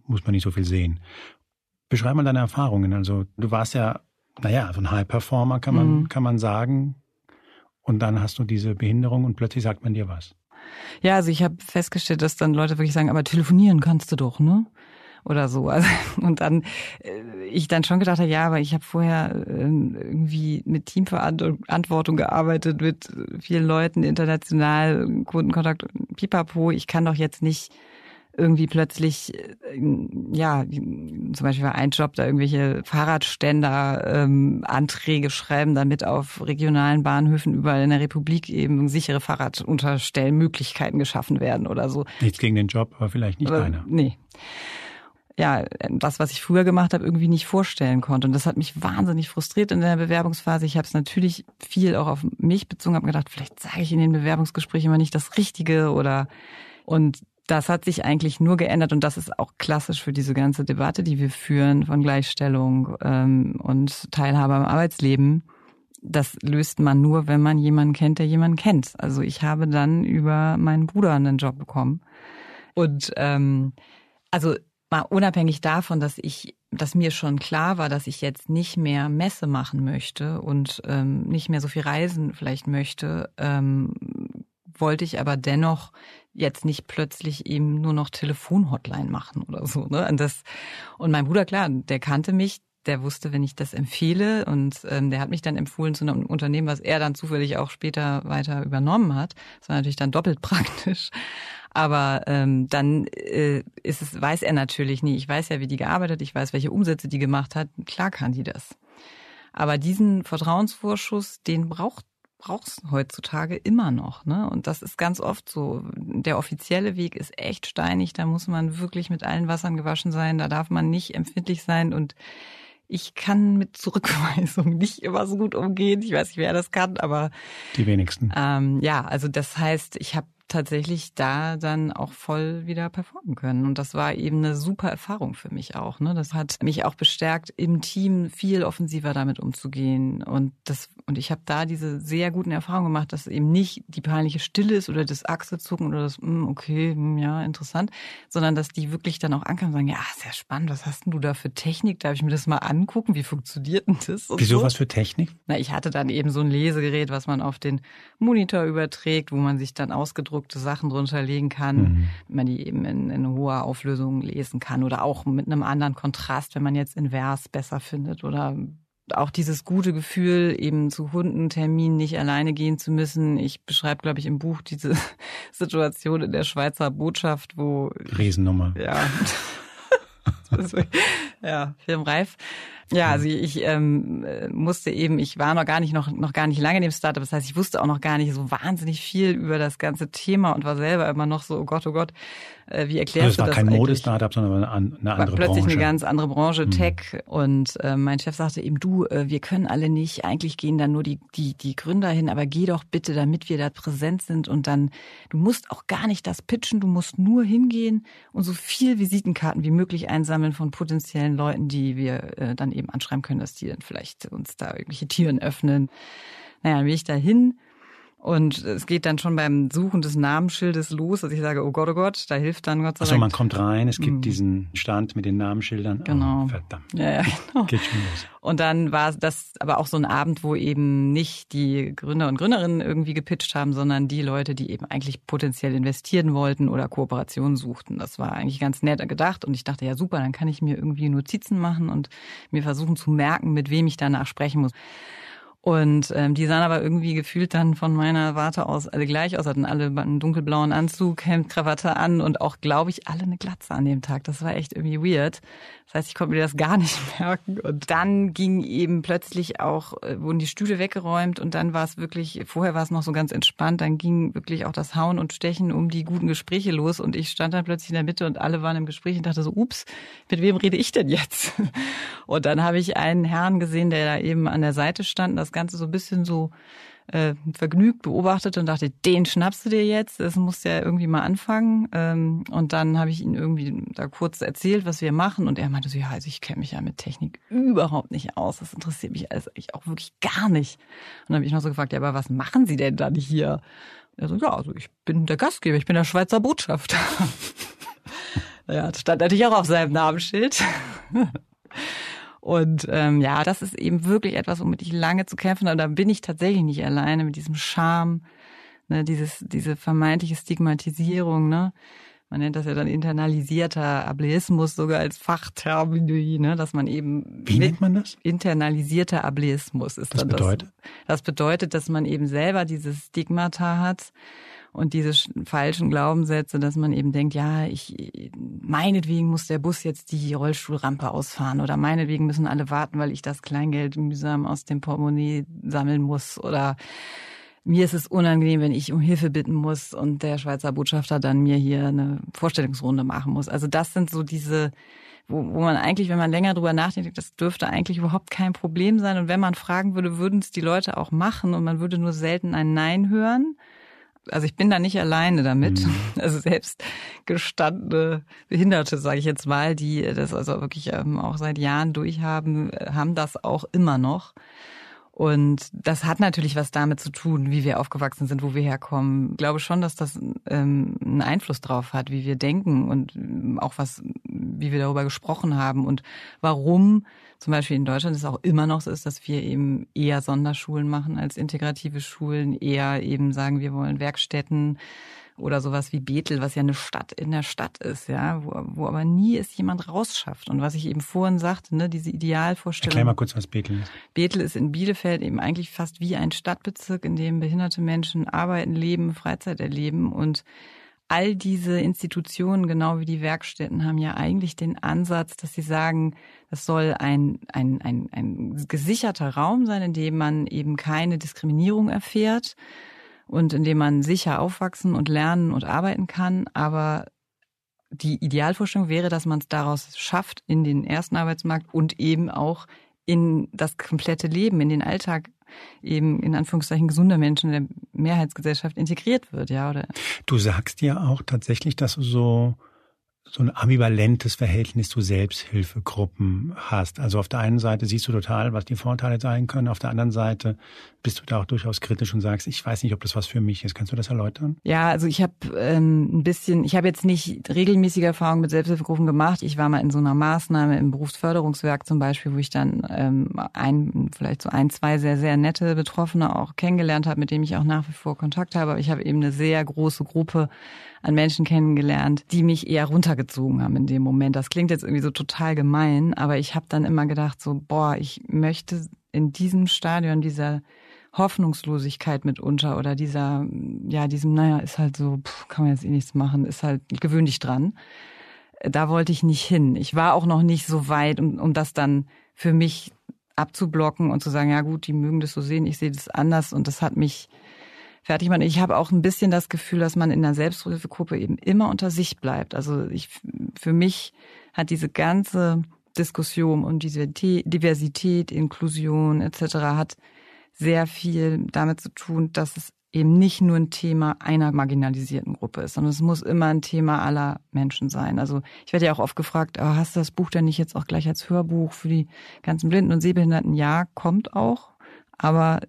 muss man nicht so viel sehen. Beschreib mal deine Erfahrungen. Also du warst ja, naja, so ein High Performer kann man,
Mhm.
kann man sagen. Und dann hast du diese Behinderung und plötzlich sagt man dir was.
Ja, also ich habe festgestellt, dass dann Leute wirklich sagen, aber telefonieren kannst du doch, ne? Oder so. [LAUGHS] Also, und dann äh, ich dann schon gedacht habe, ja, aber ich habe vorher ähm, irgendwie mit Teamverantwortung gearbeitet, mit vielen Leuten, international, Kundenkontakt, pipapo. Ich kann doch jetzt nicht irgendwie plötzlich, äh, ja, zum Beispiel war ein Job, da irgendwelche Fahrradständer ähm, Anträge schreiben, damit auf regionalen Bahnhöfen überall in der Republik eben sichere Fahrradunterstellmöglichkeiten geschaffen werden oder so.
Nichts gegen den Job, aber vielleicht nicht
Aber,
deiner.
Nee. Ja, das, was ich früher gemacht habe, irgendwie nicht vorstellen konnte. Und das hat mich wahnsinnig frustriert in der Bewerbungsphase. Ich habe es natürlich viel auch auf mich bezogen, habe gedacht, vielleicht sage ich in den Bewerbungsgesprächen immer nicht das Richtige oder und das hat sich eigentlich nur geändert und das ist auch klassisch für diese ganze Debatte, die wir führen von Gleichstellung ähm, und Teilhabe am Arbeitsleben. Das löst man nur, wenn man jemanden kennt, der jemanden kennt. Also ich habe dann über meinen Bruder einen Job bekommen und ähm, also mal unabhängig davon, dass ich, dass mir schon klar war, dass ich jetzt nicht mehr Messe machen möchte und ähm, nicht mehr so viel reisen vielleicht möchte, ähm, wollte ich aber dennoch jetzt nicht plötzlich eben nur noch Telefonhotline machen oder so. Ne? Und das und mein Bruder klar, der kannte mich, der wusste, wenn ich das empfehle und ähm, der hat mich dann empfohlen zu einem Unternehmen, was er dann zufällig auch später weiter übernommen hat. Das war natürlich dann doppelt [LAUGHS] praktisch. Aber ähm, dann äh, ist es, weiß er natürlich nie. Ich weiß ja, wie die gearbeitet, ich weiß, welche Umsätze die gemacht hat. Klar kann die das. Aber diesen Vertrauensvorschuss, den braucht brauchst heutzutage immer noch, ne? Und das ist ganz oft so. Der offizielle Weg ist echt steinig. Da muss man wirklich mit allen Wassern gewaschen sein. Da darf man nicht empfindlich sein. Und ich kann mit Zurückweisung [LAUGHS] nicht immer so gut umgehen. Ich weiß nicht, wer das kann, aber
Die wenigsten.
ähm, ja, also das heißt, ich habe tatsächlich da dann auch voll wieder performen können. Und das war eben eine super Erfahrung für mich auch. Ne? Das hat mich auch bestärkt, im Team viel offensiver damit umzugehen. Und das und ich habe da diese sehr guten Erfahrungen gemacht, dass eben nicht die peinliche Stille ist oder das Achselzucken oder das, hm, okay, hm, ja, interessant, sondern dass die wirklich dann auch ankommen und sagen, ja, sehr spannend, was hast denn du da für Technik? Darf ich mir das mal angucken? Wie funktioniert denn das?
Und Wieso so? was für Technik?
Na, ich hatte dann eben so ein Lesegerät, was man auf den Monitor überträgt, wo man sich dann ausgedruckte Sachen drunter legen kann, mhm. wenn man die eben in, in hoher Auflösung lesen kann oder auch mit einem anderen Kontrast, wenn man jetzt invers besser findet oder auch dieses gute Gefühl, eben zu Hundenterminen nicht alleine gehen zu müssen. Ich beschreibe, glaube ich, im Buch diese [LAUGHS] Situation in der Schweizer Botschaft, wo
Riesennummer.
Ja. [LAUGHS] ja, filmreif. Ja, also ich ähm, musste eben, ich war noch gar nicht noch noch gar nicht lange in dem Startup, das heißt, ich wusste auch noch gar nicht so wahnsinnig viel über das ganze Thema und war selber immer noch so, oh Gott, oh Gott, äh, wie erklärst also
du das? Es war kein Modestartup, sondern eine andere war
plötzlich
Branche.
eine ganz andere Branche, mhm. Tech. Und äh, mein Chef sagte eben, du, äh, wir können alle nicht, eigentlich gehen da nur die die die Gründer hin, aber geh doch bitte, damit wir da präsent sind und dann, du musst auch gar nicht das pitchen, du musst nur hingehen und so viel Visitenkarten wie möglich einsammeln von potenziellen Leuten, die wir äh, dann eben anschreiben können, dass die dann vielleicht uns da irgendwelche Türen öffnen. Naja, dann bin ich da hin und es geht dann schon beim Suchen des Namensschildes los, dass ich sage, oh Gott, oh Gott, da hilft dann Gott sei
Dank. Also man kommt rein, es gibt mm. diesen Stand mit den Namensschildern.
Oh, genau.
Oh, verdammt.
Ja, ja, genau.
Geht schon los.
Und dann war das aber auch so ein Abend, wo eben nicht die Gründer und Gründerinnen irgendwie gepitcht haben, sondern die Leute, die eben eigentlich potenziell investieren wollten oder Kooperationen suchten. Das war eigentlich ganz nett gedacht und ich dachte, ja super, dann kann ich mir irgendwie Notizen machen und mir versuchen zu merken, mit wem ich danach sprechen muss. Und ähm, die sahen aber irgendwie gefühlt dann von meiner Warte aus alle gleich aus, hatten alle einen dunkelblauen Anzug, Hemd, Krawatte an und auch, glaube ich, alle eine Glatze an dem Tag. Das war echt irgendwie weird. Das heißt, ich konnte mir das gar [LAUGHS] nicht merken. Und dann ging eben plötzlich auch, äh, wurden die Stühle weggeräumt und dann war es wirklich, vorher war es noch so ganz entspannt, dann ging wirklich auch das Hauen und Stechen um die guten Gespräche los und ich stand dann plötzlich in der Mitte und alle waren im Gespräch und dachte so, ups, mit wem rede ich denn jetzt? [LAUGHS] Und dann habe ich einen Herrn gesehen, der da eben an der Seite stand, das Ganze so ein bisschen so äh, vergnügt beobachtet und dachte, den schnappst du dir jetzt, das muss ja irgendwie mal anfangen. Ähm, und dann habe ich ihn irgendwie da kurz erzählt, was wir machen. Und er meinte so, ja, also ich kenne mich ja mit Technik überhaupt nicht aus. Das interessiert mich alles eigentlich auch wirklich gar nicht. Und dann habe ich noch so gefragt, ja, aber was machen Sie denn dann hier? Er so, ja, also ich bin der Gastgeber, ich bin der Schweizer Botschafter. [LAUGHS] ja, das stand natürlich auch auf seinem Namensschild. Und ähm, ja, das ist eben wirklich etwas, womit ich lange zu kämpfen habe. Da bin ich tatsächlich nicht alleine mit diesem Scham, ne, dieses, diese vermeintliche Stigmatisierung, ne? Man nennt das ja dann internalisierter Ableismus sogar als Fachterminologie, ne, dass man eben
Wie nennt man das?
Internalisierter Ableismus ist
das bedeutet?
das. Das bedeutet, dass man eben selber dieses Stigmata hat und diese falschen Glaubenssätze, dass man eben denkt, ja, ich meinetwegen muss der Bus jetzt die Rollstuhlrampe ausfahren oder meinetwegen müssen alle warten, weil ich das Kleingeld mühsam aus dem Portemonnaie sammeln muss oder mir ist es unangenehm, wenn ich um Hilfe bitten muss und der Schweizer Botschafter dann mir hier eine Vorstellungsrunde machen muss. Also das sind so diese wo, wo man eigentlich, wenn man länger drüber nachdenkt, das dürfte eigentlich überhaupt kein Problem sein. Und wenn man fragen würde, würden es die Leute auch machen und man würde nur selten ein Nein hören also ich bin da nicht alleine damit. Mhm. [LAUGHS] Also selbst gestandene Behinderte, sage ich jetzt mal, die das also wirklich ähm, auch seit Jahren durchhaben, haben das auch immer noch. Und das hat natürlich was damit zu tun, wie wir aufgewachsen sind, wo wir herkommen. Ich glaube schon, dass das ähm, einen Einfluss drauf hat, wie wir denken und ähm, auch was, wie wir darüber gesprochen haben und warum zum Beispiel in Deutschland es auch immer noch so ist, dass wir eben eher Sonderschulen machen als integrative Schulen, eher eben sagen, wir wollen Werkstätten oder sowas wie Bethel, was ja eine Stadt in der Stadt ist, ja, wo, wo aber nie es jemand rausschafft. Und was ich eben vorhin sagte, ne, diese Idealvorstellung.
Erklär mal kurz, was Bethel ist.
Bethel ist in Bielefeld eben eigentlich fast wie ein Stadtbezirk, in dem behinderte Menschen arbeiten, leben, Freizeit erleben und all diese Institutionen, genau wie die Werkstätten, haben ja eigentlich den Ansatz, dass sie sagen, das soll ein, ein, ein, ein gesicherter Raum sein, in dem man eben keine Diskriminierung erfährt und in dem man sicher aufwachsen und lernen und arbeiten kann. Aber die Idealvorstellung wäre, dass man es daraus schafft, in den ersten Arbeitsmarkt und eben auch in das komplette Leben, in den Alltag eben in Anführungszeichen gesunder Menschen in der Mehrheitsgesellschaft integriert wird, ja, oder?
Du sagst ja auch tatsächlich, dass so so ein ambivalentes Verhältnis zu Selbsthilfegruppen hast. Also auf der einen Seite siehst du total, was die Vorteile sein können, auf der anderen Seite bist du da auch durchaus kritisch und sagst, ich weiß nicht, ob das was für mich ist. Kannst du das erläutern?
Ja, also ich habe ähm, ein bisschen, ich habe jetzt nicht regelmäßige Erfahrungen mit Selbsthilfegruppen gemacht. Ich war mal in so einer Maßnahme im Berufsförderungswerk zum Beispiel, wo ich dann ähm, ein, vielleicht so ein, zwei sehr, sehr nette Betroffene auch kennengelernt habe, mit denen ich auch nach wie vor Kontakt habe. Aber ich habe eben eine sehr große Gruppe an Menschen kennengelernt, die mich eher runtergezogen haben in dem Moment. Das klingt jetzt irgendwie so total gemein, aber ich habe dann immer gedacht, so, boah, ich möchte in diesem Stadion dieser Hoffnungslosigkeit mitunter oder dieser, ja, diesem, naja, ist halt so, pff, kann man jetzt eh nichts machen, ist halt gewöhnlich dran. Da wollte ich nicht hin. Ich war auch noch nicht so weit, um, um das dann für mich abzublocken und zu sagen, ja gut, die mögen das so sehen, ich sehe das anders und das hat mich fertig machen. Ich habe auch ein bisschen das Gefühl, dass man in der Selbsthilfegruppe eben immer unter sich bleibt. Also ich, für mich hat diese ganze Diskussion und diese Diversität, Inklusion etc. hat sehr viel damit zu tun, dass es eben nicht nur ein Thema einer marginalisierten Gruppe ist, sondern es muss immer ein Thema aller Menschen sein. Also ich werde ja auch oft gefragt, oh, hast du das Buch denn nicht jetzt auch gleich als Hörbuch für die ganzen Blinden und Sehbehinderten? Ja, kommt auch. Aber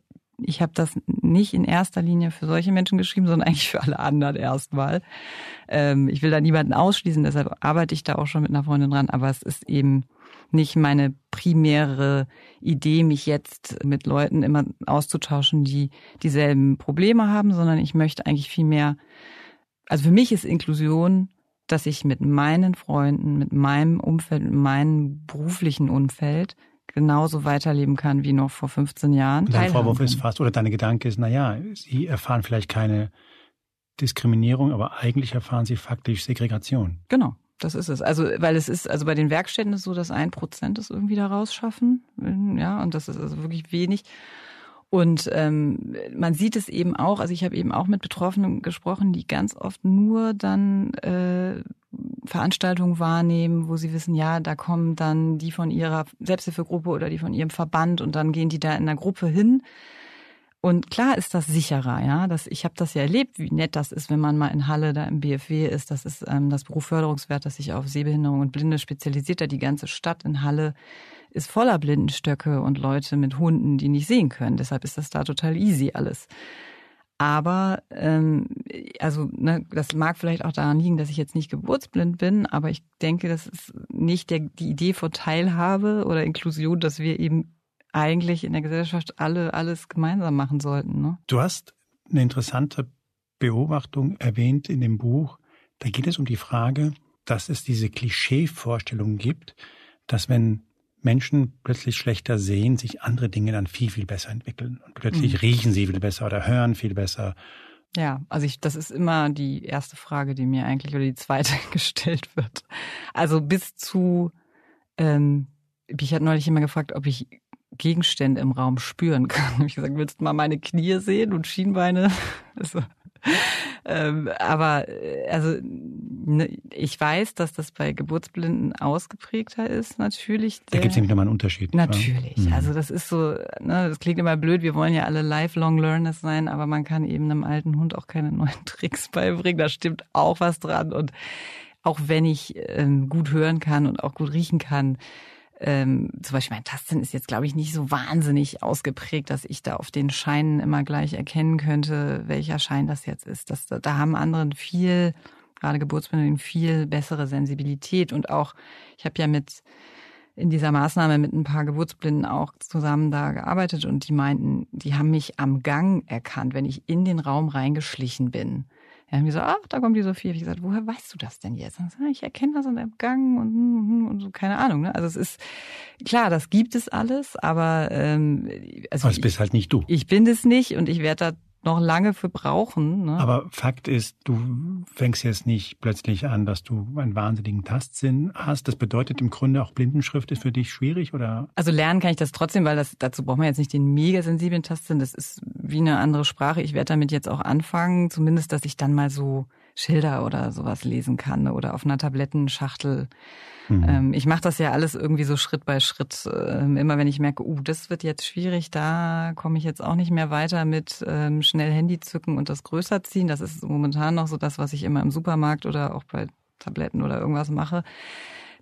ich habe das nicht in erster Linie für solche Menschen geschrieben, sondern eigentlich für alle anderen erstmal. Ähm, ich will da niemanden ausschließen, deshalb arbeite ich da auch schon mit einer Freundin dran, aber es ist eben nicht meine primäre Idee, mich jetzt mit Leuten immer auszutauschen, die dieselben Probleme haben, sondern ich möchte eigentlich viel mehr, also für mich ist Inklusion, dass ich mit meinen Freunden, mit meinem Umfeld, mit meinem beruflichen Umfeld genauso weiterleben kann wie noch vor 15 Jahren.
Dein Vorwurf ist fast, oder deine Gedanke ist, na ja, sie erfahren vielleicht keine Diskriminierung, aber eigentlich erfahren sie faktisch Segregation.
Genau. Das ist es. Also, weil es ist, also bei den Werkstätten ist es so, dass ein Prozent es irgendwie da rausschaffen. Ja, und das ist also wirklich wenig. Und ähm, man sieht es eben auch, also ich habe eben auch mit Betroffenen gesprochen, die ganz oft nur dann äh, Veranstaltungen wahrnehmen, wo sie wissen, ja, da kommen dann die von ihrer Selbsthilfegruppe oder die von ihrem Verband und dann gehen die da in der Gruppe hin. Und klar ist das sicherer, ja. Das, ich habe das ja erlebt, wie nett das ist, wenn man mal in Halle da im BFW ist. Das ist ähm, das Berufsförderungswert, das sich auf Sehbehinderung und Blinde spezialisiert hat. Die ganze Stadt in Halle ist voller Blindenstöcke und Leute mit Hunden, die nicht sehen können. Deshalb ist das da total easy alles. Aber ähm, also ne, das mag vielleicht auch daran liegen, dass ich jetzt nicht geburtsblind bin, aber ich denke, das ist nicht der, die Idee von Teilhabe oder Inklusion, dass wir eben eigentlich in der Gesellschaft alle alles gemeinsam machen sollten. Ne?
Du hast eine interessante Beobachtung erwähnt in dem Buch. Da geht es um die Frage, dass es diese Klischeevorstellung gibt, dass wenn Menschen plötzlich schlechter sehen, sich andere Dinge dann viel, viel besser entwickeln. Und plötzlich mhm. riechen sie viel besser oder hören viel besser.
Ja, also ich, das ist immer die erste Frage, die mir eigentlich oder die zweite [LAUGHS] gestellt wird. Also bis zu, ähm, ich hatte neulich immer gefragt, ob ich Gegenstände im Raum spüren kann. [LAUGHS] Habe ich gesagt, willst du mal meine Knie sehen und Schienbeine? [LAUGHS] Also, ähm, aber äh, also ne, ich weiß, dass das bei Geburtsblinden ausgeprägter ist, natürlich.
Der, da gibt es nämlich nochmal einen Unterschied.
Natürlich. Ja. Mhm. Also das ist so, ne, das klingt immer blöd, wir wollen ja alle lifelong learners sein, aber man kann eben einem alten Hund auch keine neuen [LAUGHS] Tricks beibringen. Da stimmt auch was dran. Und auch wenn ich ähm, gut hören kann und auch gut riechen kann, ähm, zum Beispiel mein Tastsinn ist jetzt, glaube ich, nicht so wahnsinnig ausgeprägt, dass ich da auf den Scheinen immer gleich erkennen könnte, welcher Schein das jetzt ist. Das, da haben andere viel, gerade Geburtsbedingungen, viel bessere Sensibilität. Und auch, ich habe ja mit in dieser Maßnahme mit ein paar Geburtsblinden auch zusammen da gearbeitet und die meinten, die haben mich am Gang erkannt, wenn ich in den Raum reingeschlichen bin. Er hat mir so, ach, da kommt die Sophie. Ich gesagt, woher weißt du das denn jetzt? So, ich erkenne das an dem Gang und, hm, hm, und so, keine Ahnung. Ne? Also es ist klar, das gibt es alles, aber ähm,
also aber es bist halt nicht du.
Ich bin es nicht und ich werde da noch lange für brauchen. Ne?
Aber Fakt ist, du fängst jetzt nicht plötzlich an, dass du einen wahnsinnigen Tastsinn hast. Das bedeutet im Grunde auch Blindenschrift ist für dich schwierig oder?
Also lernen kann ich das trotzdem, weil das dazu braucht man jetzt nicht den mega sensiblen Tastsinn. Das ist wie eine andere Sprache. Ich werde damit jetzt auch anfangen, zumindest, dass ich dann mal so Schilder oder sowas lesen kann oder auf einer Tablettenschachtel. Mhm. Ähm, ich mache das ja alles irgendwie so Schritt bei Schritt. Ähm, immer wenn ich merke, uh, das wird jetzt schwierig, da komme ich jetzt auch nicht mehr weiter mit ähm, schnell Handy zücken und das größer ziehen. Das ist momentan noch so das, was ich immer im Supermarkt oder auch bei Tabletten oder irgendwas mache.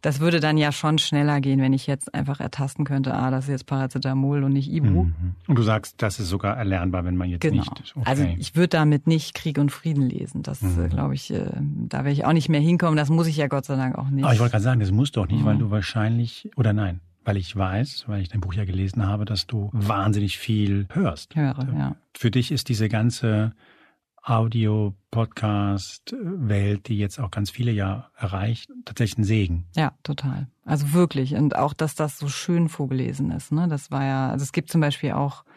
Das würde dann ja schon schneller gehen, wenn ich jetzt einfach ertasten könnte, ah, das ist jetzt Paracetamol und nicht Ibu. Mhm.
Und du sagst, das ist sogar erlernbar, wenn man jetzt genau. nicht.
Okay. Also ich würde damit nicht Krieg und Frieden lesen. Das mhm. glaube ich, äh, da werde ich auch nicht mehr hinkommen. Das muss ich ja Gott sei Dank auch nicht.
Aber ich wollte gerade sagen, das muss doch nicht, mhm. weil du wahrscheinlich oder nein, weil ich weiß, weil ich dein Buch ja gelesen habe, dass du wahnsinnig viel hörst.
Höre, ja.
Für dich ist diese ganze Audio, Podcast, Welt, die jetzt auch ganz viele ja erreicht, tatsächlich ein Segen.
Ja, total. Also wirklich. Und auch, dass das so schön vorgelesen ist. Ne? Das war ja, also es gibt zum Beispiel auch äh,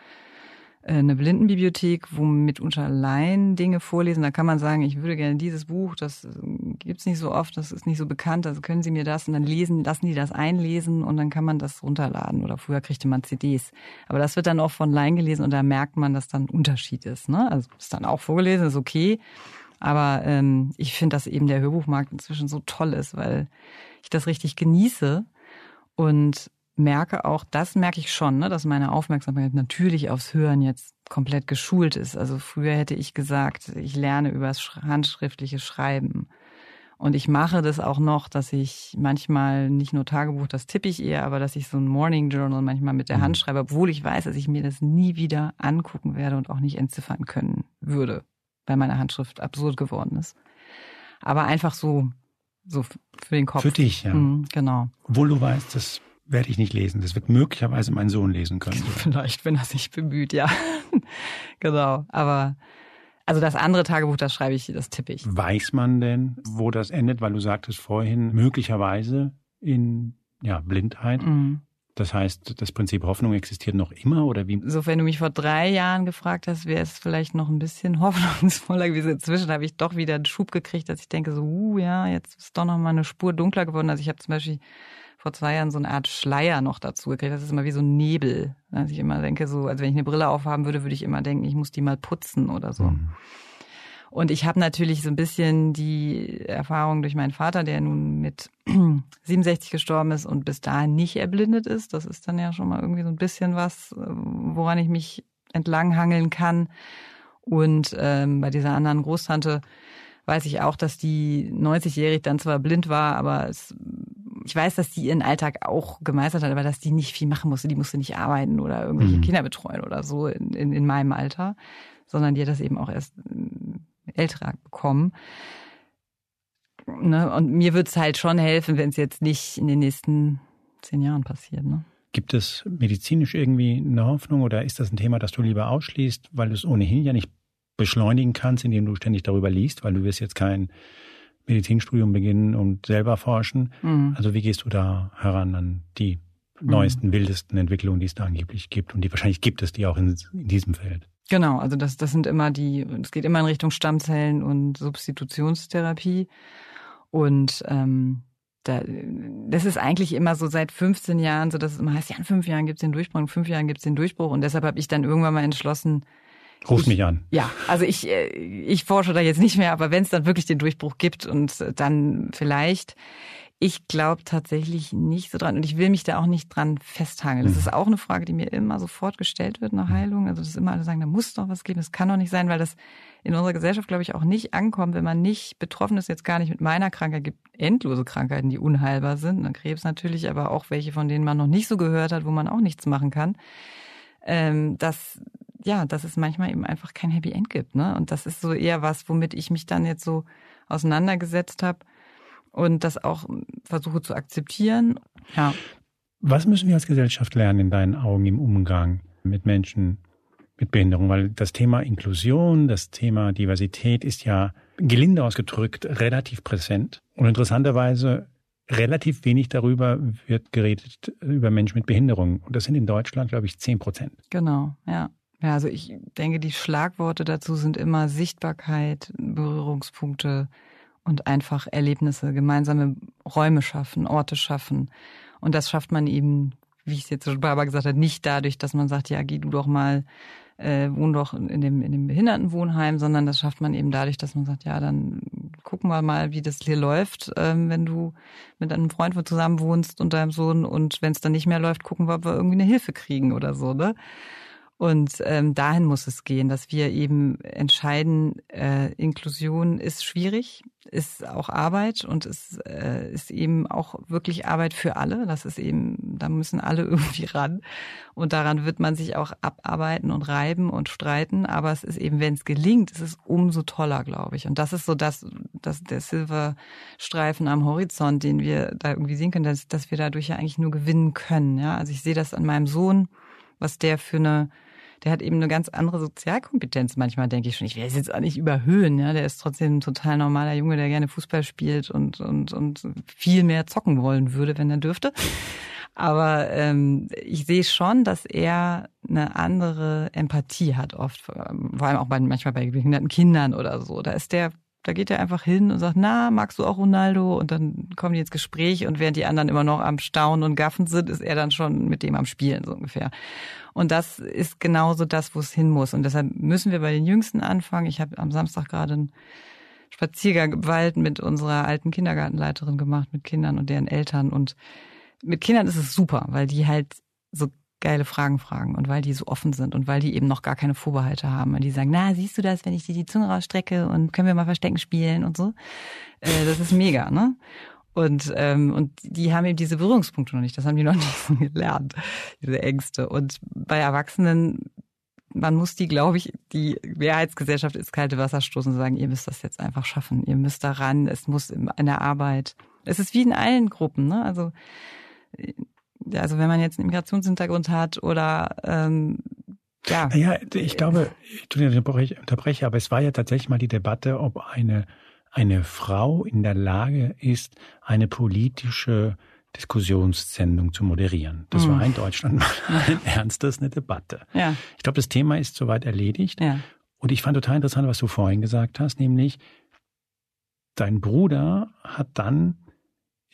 eine Blindenbibliothek, wo mitunter Laien Dinge vorlesen. Da kann man sagen, ich würde gerne dieses Buch, das äh, gibt's nicht so oft, das ist nicht so bekannt, also können Sie mir das und dann lesen, lassen die das einlesen und dann kann man das runterladen. Oder früher kriegte man CDs. Aber das wird dann auch von Laien gelesen und da merkt man, dass dann ein Unterschied ist. Ne? Also ist dann auch vorgelesen, ist okay. Aber ähm, ich finde, dass eben der Hörbuchmarkt inzwischen so toll ist, weil ich das richtig genieße und merke auch, das merke ich schon, ne, dass meine Aufmerksamkeit natürlich aufs Hören jetzt komplett geschult ist. Also früher hätte ich gesagt, ich lerne übers handschriftliche Schreiben. Und ich mache das auch noch, dass ich manchmal nicht nur Tagebuch, das tippe ich eher, aber dass ich so ein Morning Journal manchmal mit der mhm. Hand schreibe, obwohl ich weiß, dass ich mir das nie wieder angucken werde und auch nicht entziffern können würde, weil meine Handschrift absurd geworden ist. Aber einfach so, so für den Kopf.
Für dich, ja.
Mhm, genau.
Obwohl du weißt, dass werde ich nicht lesen. Das wird möglicherweise mein Sohn lesen können. [LAUGHS]
Vielleicht, wenn er sich bemüht, ja. [LAUGHS] genau. Aber also das andere Tagebuch, das schreibe ich, das tippe ich.
Weiß man denn, wo das endet? Weil du sagtest vorhin, möglicherweise in ja, Blindheit. Mhm. Das heißt, das Prinzip Hoffnung existiert noch immer oder wie?
So, wenn du mich vor drei Jahren gefragt hast, wäre es vielleicht noch ein bisschen [LAUGHS] hoffnungsvoller gewesen. Inzwischen habe ich doch wieder einen Schub gekriegt, dass ich denke so, uh, ja, jetzt ist doch noch mal eine Spur dunkler geworden. Also ich habe zum Beispiel vor zwei Jahren so eine Art Schleier noch dazu gekriegt. Das ist immer wie so ein Nebel. Dass ich immer denke, so, also wenn ich eine Brille aufhaben würde, würde ich immer denken, ich muss die mal putzen oder so. Mhm. Und ich habe natürlich so ein bisschen die Erfahrung durch meinen Vater, der nun mit [CLEARS THROAT] 67 gestorben ist und bis dahin nicht erblindet ist. Das ist dann ja schon mal irgendwie so ein bisschen was, woran ich mich entlanghangeln kann. Und ähm, bei dieser anderen Großtante weiß ich auch, dass die 90-jährig dann zwar blind war, aber es ich weiß, dass die ihren Alltag auch gemeistert hat, aber dass die nicht viel machen musste. Die musste nicht arbeiten oder irgendwelche mhm. Kinder betreuen oder so in, in, in, meinem Alter, sondern die hat das eben auch erst älter bekommen. Ne? Und mir würde es halt schon helfen, wenn es jetzt nicht in den nächsten zehn Jahren passiert. Ne?
Gibt es medizinisch irgendwie eine Hoffnung oder ist das ein Thema, das du lieber ausschließt, weil du es ohnehin ja nicht beschleunigen kannst, indem du ständig darüber liest, weil du wirst jetzt kein Medizinstudium beginnen und selber forschen. Mhm. Also wie gehst du da heran an die mhm. neuesten, wildesten Entwicklungen, die es da angeblich gibt? Und die wahrscheinlich gibt es die auch in, in diesem Feld.
Genau, also das, das sind immer die, es geht immer in Richtung Stammzellen und Substitutionstherapie. Und ähm, da, das ist eigentlich immer so seit 15 Jahren, so dass es immer heißt, ja, in fünf Jahren gibt's den Durchbruch, in fünf Jahren gibt's den Durchbruch. Und deshalb habe ich dann irgendwann mal entschlossen,
Ruf ich, mich an.
Ja, also ich, äh, ich forsche da jetzt nicht mehr, aber wenn es dann wirklich den Durchbruch gibt und dann vielleicht, ich glaube tatsächlich nicht so dran und ich will mich da auch nicht dran festhangeln. Das mhm. ist auch eine Frage, die mir immer sofort gestellt wird nach Heilung. Also dass immer alle sagen, da muss doch was geben, das kann doch nicht sein, weil das in unserer Gesellschaft, glaube ich, auch nicht ankommt, wenn man nicht betroffen ist, jetzt gar nicht mit meiner Krankheit, gibt endlose Krankheiten, die unheilbar sind. Dann Krebs natürlich, aber auch welche, von denen man noch nicht so gehört hat, wo man auch nichts machen kann. Ähm, dass ja, dass es manchmal eben einfach kein Happy End gibt. Ne? Und das ist so eher was, womit ich mich dann jetzt so auseinandergesetzt habe und das auch versuche zu akzeptieren. Ja.
Was müssen wir als Gesellschaft lernen in deinen Augen im Umgang mit Menschen mit Behinderung? Weil das Thema Inklusion, das Thema Diversität ist ja gelinde ausgedrückt relativ präsent. Und interessanterweise relativ wenig darüber wird geredet über Menschen mit Behinderung. Und das sind in Deutschland, glaube ich, zehn Prozent.
Genau, ja. Ja, also ich denke, die Schlagworte dazu sind immer Sichtbarkeit, Berührungspunkte und einfach Erlebnisse, gemeinsame Räume schaffen, Orte schaffen. Und das schafft man eben, wie ich es jetzt schon Barbara gesagt habe, nicht dadurch, dass man sagt, ja, geh du doch mal, äh, wohn doch in dem, in dem Behindertenwohnheim, sondern das schafft man eben dadurch, dass man sagt, ja, dann gucken wir mal, wie das hier läuft, ähm, wenn du mit einem Freund zusammen wohnst und deinem Sohn und wenn es dann nicht mehr läuft, gucken wir, ob wir irgendwie eine Hilfe kriegen oder so, ne? Und ähm, dahin muss es gehen, dass wir eben entscheiden, äh, Inklusion ist schwierig, ist auch Arbeit und es äh, ist eben auch wirklich Arbeit für alle. Das ist eben, da müssen alle [LAUGHS] irgendwie ran. Und daran wird man sich auch abarbeiten und reiben und streiten. Aber es ist eben, wenn es gelingt, ist es umso toller, glaube ich. Und das ist so das, das der Silberstreifen am Horizont, den wir da irgendwie sehen können, dass, dass wir dadurch ja eigentlich nur gewinnen können. Ja, also ich sehe das an meinem Sohn, was der für eine der hat eben eine ganz andere Sozialkompetenz. Manchmal denke ich schon, ich will es jetzt auch nicht überhöhen. Ja, der ist trotzdem ein total normaler Junge, der gerne Fußball spielt und und und viel mehr zocken wollen würde, wenn er dürfte. Aber ähm, ich sehe schon, dass er eine andere Empathie hat oft, vor allem auch bei, manchmal bei behinderten Kindern oder so. Da ist der da geht er einfach hin und sagt, na, magst du auch Ronaldo? Und dann kommen die ins Gespräch und während die anderen immer noch am Staunen und Gaffen sind, ist er dann schon mit dem am Spielen, so ungefähr. Und das ist genauso das, wo es hin muss. Und deshalb müssen wir bei den Jüngsten anfangen. Ich habe am Samstag gerade einen Spaziergang im Wald mit unserer alten Kindergartenleiterin gemacht, mit Kindern und deren Eltern. Und mit Kindern ist es super, weil die halt so geile Fragen fragen und weil die so offen sind und weil die eben noch gar keine Vorbehalte haben und die sagen, na, siehst du das, wenn ich dir die Zunge rausstrecke und können wir mal Verstecken spielen und so. Äh, das ist mega, ne? Und, ähm, und die haben eben diese Berührungspunkte noch nicht. Das haben die noch [LAUGHS] nicht so gelernt, diese Ängste. Und bei Erwachsenen, man muss die, glaube ich, die Mehrheitsgesellschaft ins kalte Wasser stoßen und sagen, ihr müsst das jetzt einfach schaffen. Ihr müsst da ran. Es muss in der Arbeit. Es ist wie in allen Gruppen, ne? Also also wenn man jetzt einen Migrationshintergrund hat oder ähm, ja.
Naja, ich glaube, ich unterbreche, aber es war ja tatsächlich mal die Debatte, ob eine, eine Frau in der Lage ist, eine politische Diskussionssendung zu moderieren. Das mhm. war in Deutschland mal ein ernstes, eine Debatte.
Ja.
Ich glaube, das Thema ist soweit erledigt.
Ja.
Und ich fand total interessant, was du vorhin gesagt hast, nämlich dein Bruder hat dann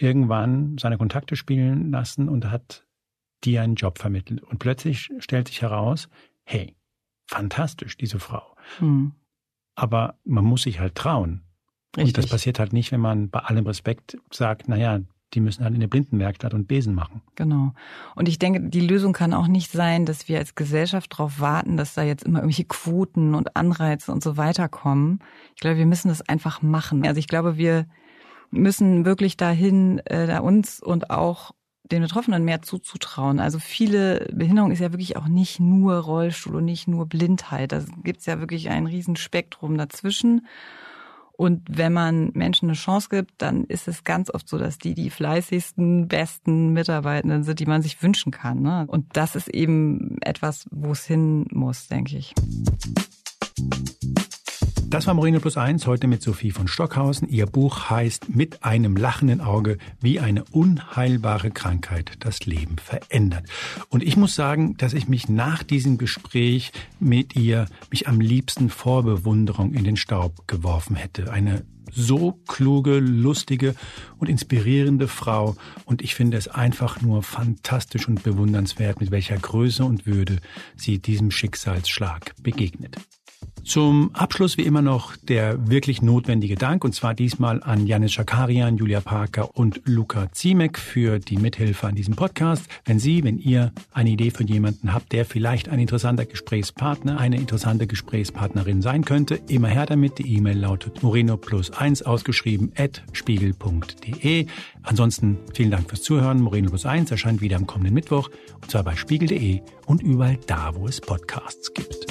irgendwann seine Kontakte spielen lassen und hat dir einen Job vermittelt. Und plötzlich stellt sich heraus, hey, fantastisch, diese Frau. Mhm. Aber man muss sich halt trauen. Richtig. Und das passiert halt nicht, wenn man bei allem Respekt sagt, naja, die müssen halt in der Blindenwerkstatt und Besen machen.
Genau. Und ich denke, die Lösung kann auch nicht sein, dass wir als Gesellschaft darauf warten, dass da jetzt immer irgendwelche Quoten und Anreize und so weiter kommen. Ich glaube, wir müssen das einfach machen. Also ich glaube, wir müssen wirklich dahin, äh, da uns und auch den Betroffenen mehr zuzutrauen. Also viele Behinderung ist ja wirklich auch nicht nur Rollstuhl und nicht nur Blindheit. Da gibt's ja wirklich ein Riesenspektrum dazwischen. Und wenn man Menschen eine Chance gibt, dann ist es ganz oft so, dass die die fleißigsten, besten Mitarbeitenden sind, die man sich wünschen kann. Ne? Und das ist eben etwas, wo es hin muss, denke ich.
Das war Moreno Plus Eins heute mit Sophie von Stockhausen. Ihr Buch heißt Mit einem lachenden Auge, wie eine unheilbare Krankheit das Leben verändert. Und ich muss sagen, dass ich mich nach diesem Gespräch mit ihr mich am liebsten vor Bewunderung in den Staub geworfen hätte. Eine so kluge, lustige und inspirierende Frau. Und ich finde es einfach nur fantastisch und bewundernswert, mit welcher Größe und Würde sie diesem Schicksalsschlag begegnet. Zum Abschluss wie immer noch der wirklich notwendige Dank und zwar diesmal an Janis Schakarian, Julia Parker und Luca Ziemek für die Mithilfe an diesem Podcast. Wenn Sie, wenn ihr eine Idee für jemanden habt, der vielleicht ein interessanter Gesprächspartner, eine interessante Gesprächspartnerin sein könnte, immer her damit. Die E-Mail lautet moreno plus eins ausgeschrieben at spiegel.de. Ansonsten vielen Dank fürs Zuhören. Moreno plus eins erscheint wieder am kommenden Mittwoch und zwar bei spiegel.de und überall da, wo es Podcasts gibt.